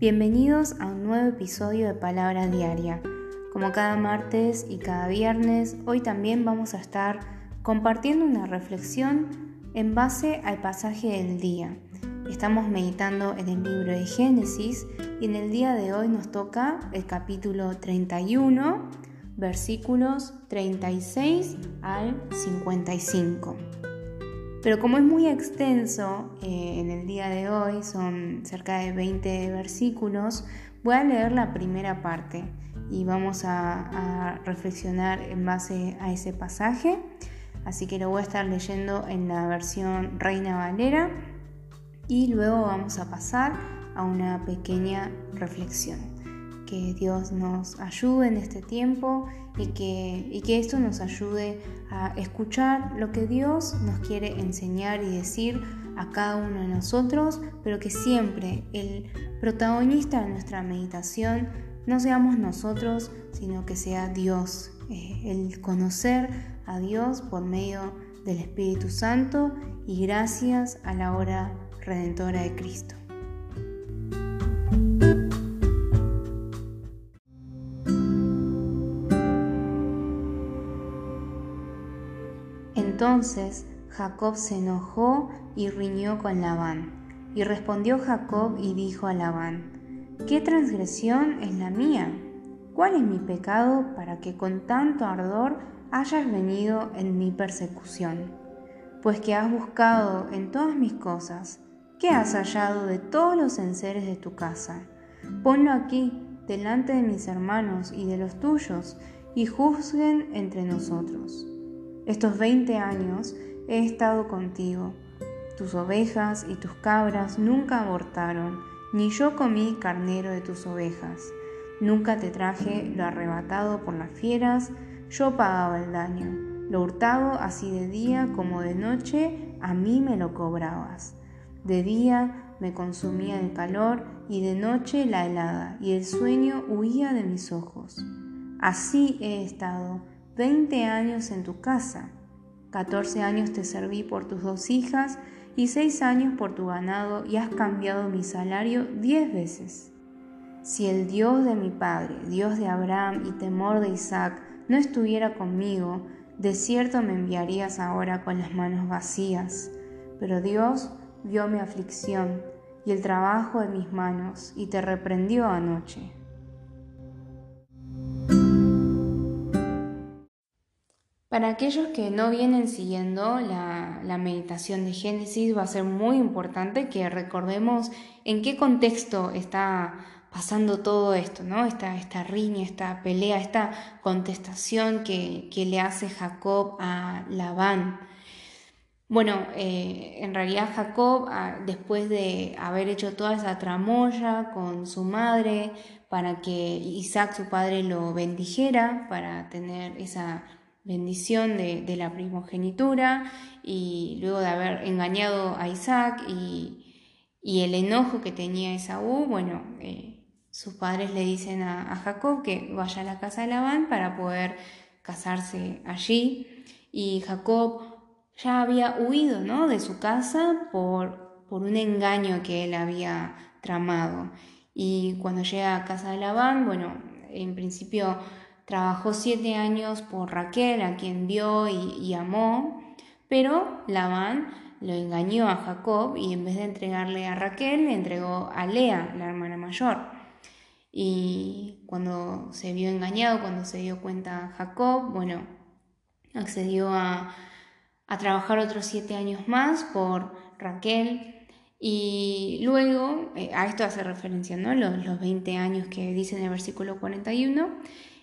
Bienvenidos a un nuevo episodio de Palabra Diaria. Como cada martes y cada viernes, hoy también vamos a estar compartiendo una reflexión en base al pasaje del día. Estamos meditando en el libro de Génesis y en el día de hoy nos toca el capítulo 31, versículos 36 al 55. Pero como es muy extenso eh, en el día de hoy, son cerca de 20 versículos, voy a leer la primera parte y vamos a, reflexionar en base a ese pasaje. Así que lo voy a estar leyendo en la versión Reina Valera y luego vamos a pasar a una pequeña reflexión que Dios nos ayude en este tiempo y que, y que esto nos ayude a escuchar lo que Dios nos quiere enseñar y decir a cada uno de nosotros, pero que siempre el protagonista de nuestra meditación no seamos nosotros, sino que sea Dios, eh, el conocer a Dios por medio del Espíritu Santo y gracias a la hora redentora de Cristo. Entonces Jacob se enojó y riñó con Labán. Y respondió Jacob y dijo a Labán, ¿qué transgresión es la mía? ¿Cuál es mi pecado para que con tanto ardor hayas venido en mi persecución? Pues que has buscado en todas mis cosas, ¿qué has hallado de todos los enseres de tu casa? Ponlo aquí, delante de mis hermanos y de los tuyos, y juzguen entre nosotros. Estos 20 años he estado contigo. Tus ovejas y tus cabras nunca abortaron, ni yo comí carnero de tus ovejas. Nunca te traje lo arrebatado por las fieras, yo pagaba el daño. Lo hurtado así de día como de noche, a mí me lo cobrabas. De día me consumía el calor y de noche la helada, y el sueño huía de mis ojos. Así he estado 20 años en tu casa, 14 años te serví por tus dos hijas y 6 años por tu ganado y has cambiado mi salario 10 veces. Si el Dios de mi padre, Dios de Abraham y temor de Isaac, no estuviera conmigo, de cierto me enviarías ahora con las manos vacías. Pero Dios vio mi aflicción y el trabajo de mis manos y te reprendió anoche. Para aquellos que no vienen siguiendo la, meditación de Génesis, va a ser muy importante que recordemos en qué contexto está pasando todo esto, ¿no? Esta, esta riña, esta pelea, esta contestación que, le hace Jacob a Labán. Bueno, eh, en realidad Jacob, ah, después de haber hecho toda esa tramoya con su madre para que Isaac, su padre, lo bendijera, para tener esa bendición de, la primogenitura y luego de haber engañado a Isaac y, el enojo que tenía Esaú, bueno, eh, sus padres le dicen a, Jacob que vaya a la casa de Labán para poder casarse allí y Jacob ya había huido ¿no? de su casa por, por un engaño que él había tramado. Y cuando llega a casa de Labán, bueno, en principio Trabajó siete años por Raquel, a quien vio y, amó, pero Labán lo engañó a Jacob y en vez de entregarle a Raquel, le entregó a Lea, la hermana mayor. Y cuando se vio engañado, cuando se dio cuenta Jacob, bueno, accedió a, trabajar otros siete años más por Raquel. Y luego, eh, a esto hace referencia, ¿no? Los, los 20 años que dice en el versículo 41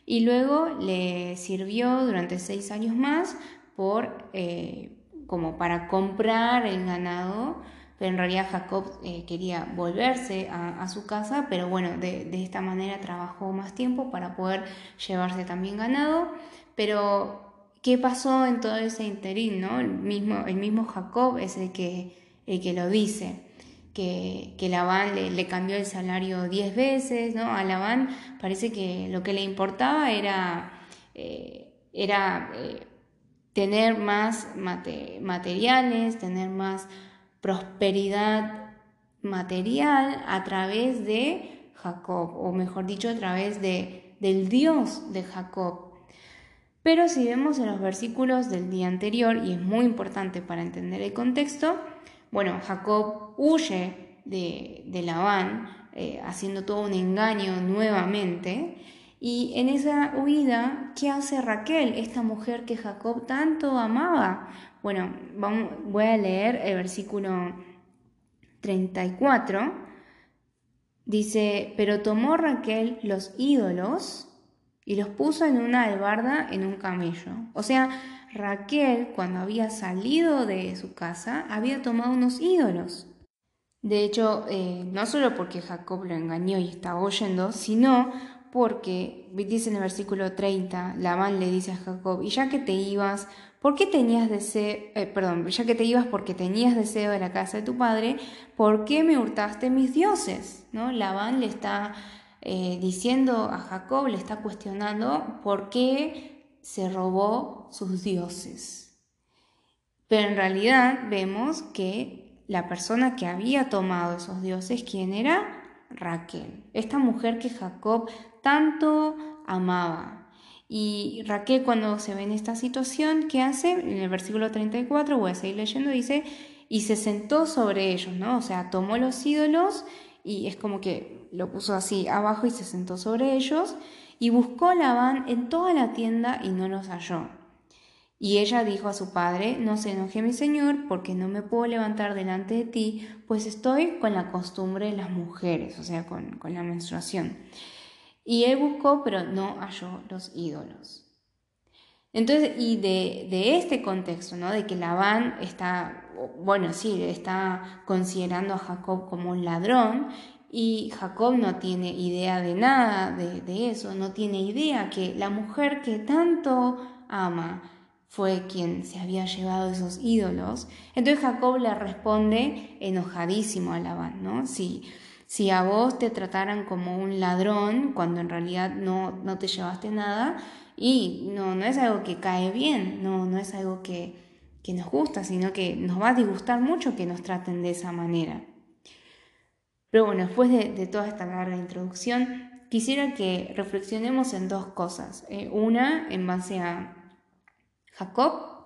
y luego le sirvió durante seis años más por, eh, como para comprar el ganado, pero en realidad Jacob eh, quería volverse a, su casa, pero bueno, de, esta manera trabajó más tiempo para poder llevarse también ganado, pero ¿qué pasó en todo ese interín? No? El, mismo, el mismo Jacob es el que, el que lo dice que, que Labán le, cambió el salario 10 veces, ¿no? A Labán parece que lo que le importaba era, eh, era eh, tener más materiales, tener más prosperidad material a través de Jacob, o mejor dicho, a través de, del Dios de Jacob. Pero si vemos en los versículos del día anterior, y es muy importante para entender el contexto, bueno, Jacob huye de, de Labán, eh, haciendo todo un engaño nuevamente, y en esa huida, ¿qué hace Raquel, esta mujer que Jacob tanto amaba? Bueno, vamos, voy a leer el versículo 34. Dice, pero tomó Raquel los ídolos y los puso en una albarda en un camello. O sea, Raquel, cuando había salido de su casa, había tomado unos ídolos. De hecho, eh, no solo porque Jacob lo engañó y estaba oyendo, sino porque, dice en el versículo 30, Labán le dice a Jacob, y ya que te ibas, ¿por qué tenías deseo, eh, perdón, ya que te ibas porque tenías deseo de la casa de tu padre, ¿por qué me hurtaste mis dioses? ¿No? Labán le está eh, diciendo a Jacob, le está cuestionando por qué se robó sus dioses. Pero en realidad vemos que la persona que había tomado esos dioses, ¿quién era? Raquel, esta mujer que Jacob tanto amaba. Y Raquel cuando se ve en esta situación, ¿qué hace? En el versículo 34, voy a seguir leyendo, dice, y se sentó sobre ellos, ¿no? O sea, tomó los ídolos y es como que lo puso así abajo y se sentó sobre ellos y buscó a Labán en toda la tienda y no los halló. Y ella dijo a su padre, no se enoje mi señor, porque no me puedo levantar delante de ti, pues estoy con la costumbre de las mujeres, o sea, con, la menstruación. Y él buscó, pero no halló los ídolos. Entonces, y de, de, este contexto, ¿no? De que Labán está, bueno, sí, está considerando a Jacob como un ladrón y Jacob no tiene idea de nada de, eso, no tiene idea que la mujer que tanto ama, fue quien se había llevado esos ídolos. Entonces Jacob le responde enojadísimo a Labán, ¿no? Si, si a vos te trataran como un ladrón cuando en realidad no, no te llevaste nada, y no, no es algo que cae bien, no, no es algo que, que nos gusta, sino que nos va a disgustar mucho que nos traten de esa manera. Pero bueno, después de, toda esta larga introducción, quisiera que reflexionemos en dos cosas. Eh, una, en base a Jacob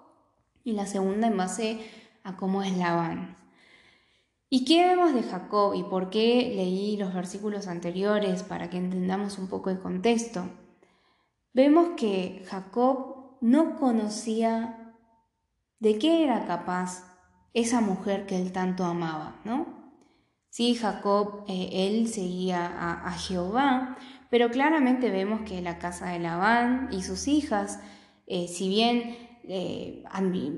y la segunda en base a cómo es Labán. ¿Y qué vemos de Jacob y por qué leí los versículos anteriores para que entendamos un poco el contexto? Vemos que Jacob no conocía de qué era capaz esa mujer que él tanto amaba, ¿no? Sí, Jacob, eh, él seguía a, Jehová, pero claramente vemos que la casa de Labán y sus hijas eh, si bien eh,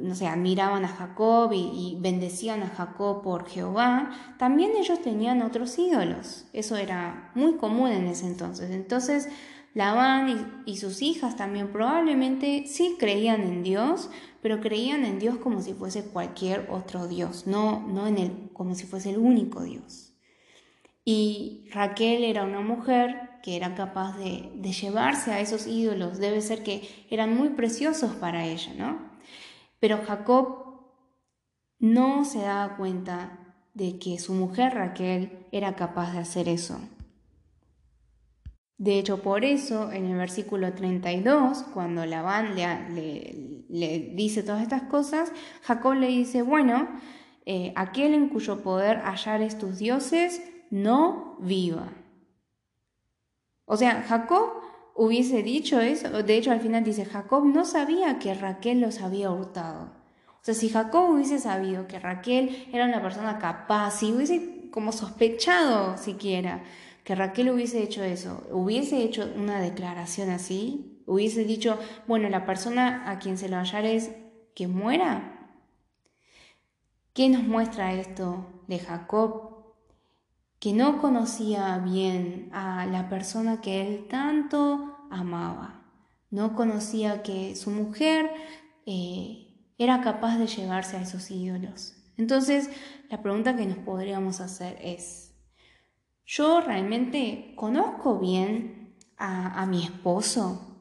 no sé, admiraban a Jacob y, bendecían a Jacob por Jehová, también ellos tenían otros ídolos. Eso era muy común en ese entonces. Entonces, Labán y, sus hijas también probablemente sí creían en Dios, pero creían en Dios como si fuese cualquier otro Dios, no, no en el, como si fuese el único Dios. Y Raquel era una mujer que era capaz de, llevarse a esos ídolos. Debe ser que eran muy preciosos para ella, ¿no? Pero Jacob no se daba cuenta de que su mujer Raquel era capaz de hacer eso. De hecho, por eso en el versículo 32, cuando Labán le, le, dice todas estas cosas, Jacob le dice, bueno, eh, aquel en cuyo poder hallar tus dioses, no viva. O sea, Jacob hubiese dicho eso, de hecho al final dice, Jacob no sabía que Raquel los había hurtado. O sea, si Jacob hubiese sabido que Raquel era una persona capaz, si hubiese como sospechado siquiera que Raquel hubiese hecho eso, hubiese hecho una declaración así, hubiese dicho, bueno, la persona a quien se lo hallar es que muera. ¿Qué nos muestra esto de Jacob? que no conocía bien a la persona que él tanto amaba. No conocía que su mujer eh, era capaz de llevarse a esos ídolos. Entonces, la pregunta que nos podríamos hacer es, ¿yo realmente conozco bien a, mi esposo?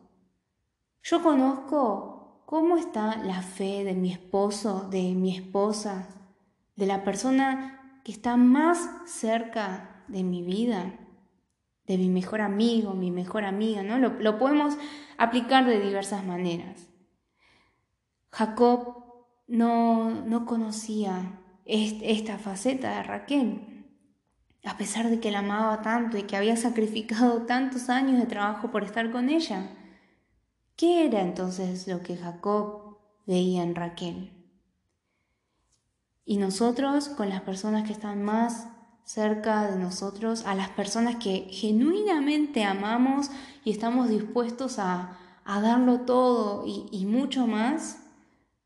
¿Yo conozco cómo está la fe de mi esposo, de mi esposa, de la persona que está más cerca de mi vida. de mi mejor amigo, mi mejor amiga, ¿no? Lo, podemos aplicar de diversas maneras. Jacob no, no conocía esta faceta de Raquel, a pesar de que la amaba tanto y que había sacrificado tantos años de trabajo por estar con ella. ¿Qué era entonces lo que Jacob veía en Raquel? Y nosotros, con las personas que están más cerca de nosotros, a las personas que genuinamente amamos y estamos dispuestos a, darlo todo y, y mucho más,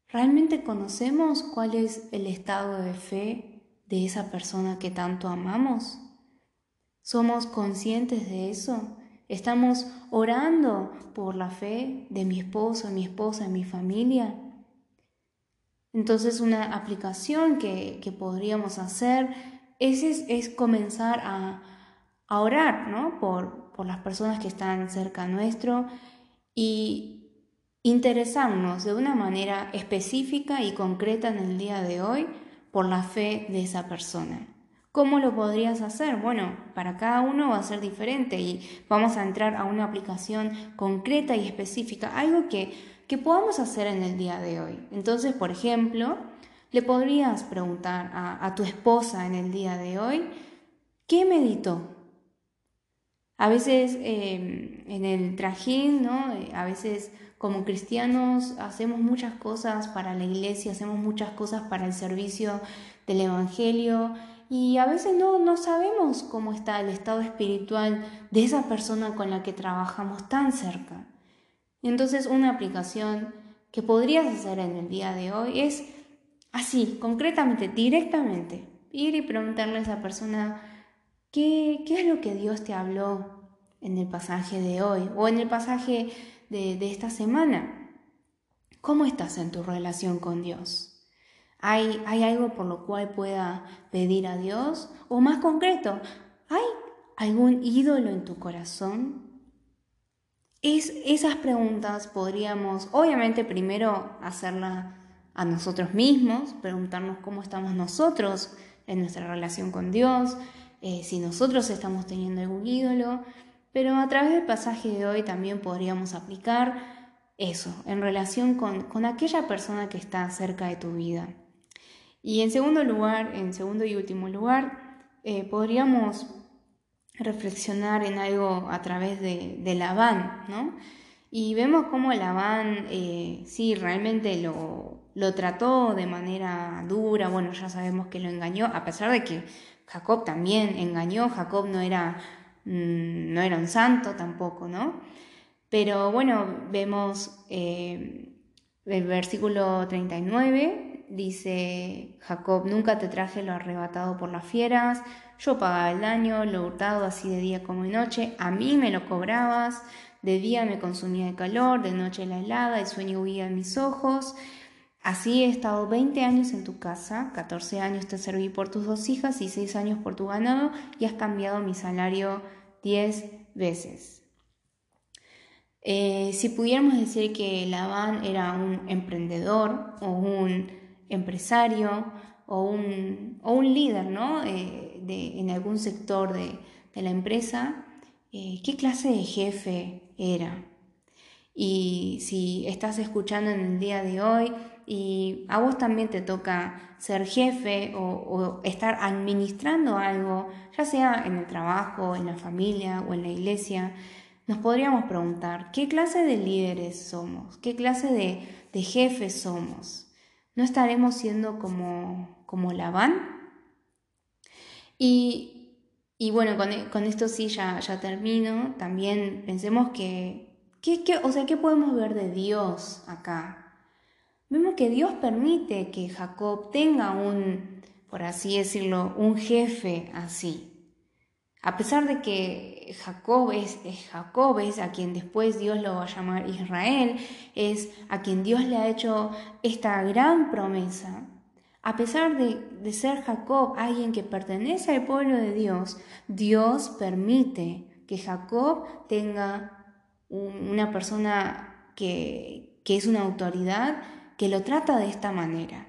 ¿realmente conocemos cuál es el estado de fe de esa persona que tanto amamos? ¿Somos conscientes de eso? ¿Estamos orando por la fe de mi esposo, mi esposa, mi familia? Entonces una aplicación que, podríamos hacer es, es, comenzar a, orar ¿no? por, por las personas que están cerca nuestro y interesarnos de una manera específica y concreta en el día de hoy por la fe de esa persona. ¿Cómo lo podrías hacer? Bueno, para cada uno va a ser diferente y vamos a entrar a una aplicación concreta y específica, algo que que podamos hacer en el día de hoy. Entonces, por ejemplo, le podrías preguntar a, tu esposa en el día de hoy, ¿qué meditó? A veces em, en el trajín, ¿no? Eh, a veces como cristianos hacemos muchas cosas para la iglesia, hacemos muchas cosas para el servicio del Evangelio y a veces no, no sabemos cómo está el estado espiritual de esa persona con la que trabajamos tan cerca. Entonces una aplicación que podrías hacer en el día de hoy es así, concretamente, directamente, ir y preguntarle a esa persona qué, qué es lo que Dios te habló en el pasaje de hoy o en el pasaje de, esta semana. ¿Cómo estás en tu relación con Dios? ¿Hay, ¿Hay algo por lo cual pueda pedir a Dios? O más concreto, ¿hay algún ídolo en tu corazón es, esas preguntas podríamos, obviamente, primero hacerlas a nosotros mismos, preguntarnos cómo estamos nosotros en nuestra relación con Dios, eh, si nosotros estamos teniendo algún ídolo, pero a través del pasaje de hoy también podríamos aplicar eso en relación con, aquella persona que está cerca de tu vida. Y en segundo lugar, en segundo y último lugar, eh, podríamos reflexionar en algo a través de, de Labán, ¿no? Y vemos cómo Labán, eh, sí, realmente lo, lo trató de manera dura, bueno, ya sabemos que lo engañó, a pesar de que Jacob también engañó, Jacob no era, no era un santo tampoco, ¿no? Pero bueno, vemos eh, el versículo 39, dice Jacob, nunca te traje lo arrebatado por las fieras, yo pagaba el daño, lo hurtado así de día como de noche, a mí me lo cobrabas, de día me consumía el calor, de noche la helada, el sueño huía en mis ojos. Así he estado 20 años en tu casa, 14 años te serví por tus dos hijas y 6 años por tu ganado y has cambiado mi salario 10 veces. Eh, si pudiéramos decir que Labán era un emprendedor o un empresario o un, o un líder ¿no? Eh, en algún sector de, la empresa, eh, qué clase de jefe era. Y si estás escuchando en el día de hoy y a vos también te toca ser jefe o, estar administrando algo, ya sea en el trabajo, en la familia o en la iglesia, nos podríamos preguntar, ¿qué clase de líderes somos? ¿Qué clase de, de jefes somos? ¿No estaremos siendo como, como Labán? Y, bueno, e, con, esto sí ya, ya termino. También pensemos que, o sea, ¿qué podemos ver de Dios acá? Vemos que Dios permite que Jacob tenga un, por así decirlo, un jefe así. A pesar de que Jacob es, Jacob, es a quien después Dios lo va a llamar Israel, es a quien Dios le ha hecho esta gran promesa, a pesar de, ser Jacob alguien que pertenece al pueblo de Dios, Dios permite que Jacob tenga una persona que, que es una autoridad que lo trata de esta manera.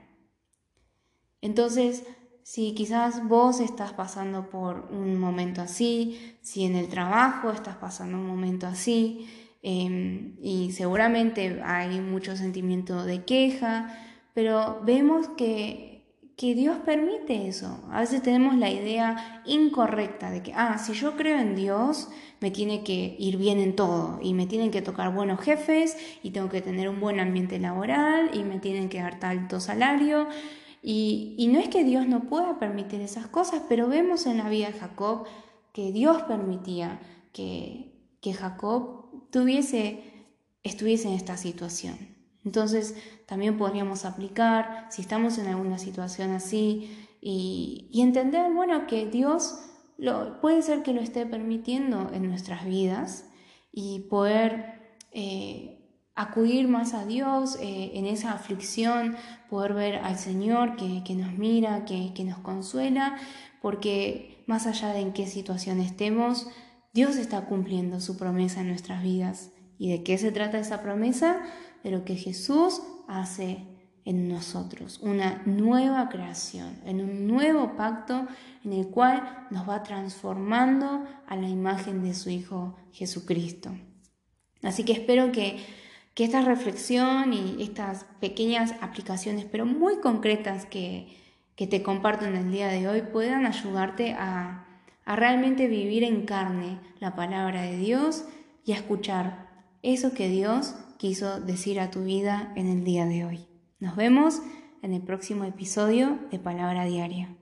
Entonces, si quizás vos estás pasando por un momento así, si en el trabajo estás pasando un momento así, em, y seguramente hay mucho sentimiento de queja, pero vemos que que Dios permite eso. A veces tenemos la idea incorrecta de que, ah, si yo creo en Dios, me tiene que ir bien en todo y me tienen que tocar buenos jefes y tengo que tener un buen ambiente laboral y me tienen que dar alto salario. Y, y no es que Dios no pueda permitir esas cosas, pero vemos en la vida de Jacob que Dios permitía que, que Jacob tuviese, estuviese en esta situación. Entonces también podríamos aplicar si estamos en alguna situación así y, entender, bueno, que Dios lo, puede ser que lo esté permitiendo en nuestras vidas y poder eh, acudir más a Dios eh, en esa aflicción, poder ver al Señor que, nos mira, que, que nos consuela, porque más allá de en qué situación estemos, Dios está cumpliendo su promesa en nuestras vidas. ¿Y de qué se trata esa promesa? de lo que Jesús hace en nosotros, una nueva creación, en un nuevo pacto en el cual nos va transformando a la imagen de su Hijo Jesucristo. Así que espero que, esta reflexión y estas pequeñas aplicaciones, pero muy concretas que, te comparto en el día de hoy, puedan ayudarte a, a realmente vivir en carne la palabra de Dios y a escuchar eso que Dios quiso decir a tu vida en el día de hoy. Nos vemos en el próximo episodio de Palabra Diaria.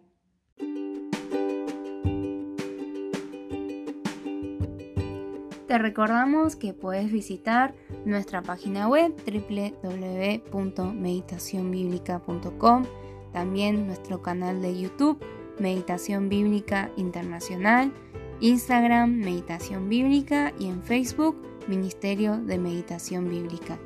Te recordamos que puedes visitar nuestra página web www.meditacionbiblica.com, también nuestro canal de YouTube Meditación Bíblica Internacional, Instagram Meditación Bíblica y en Facebook Ministerio de Meditación Bíblica.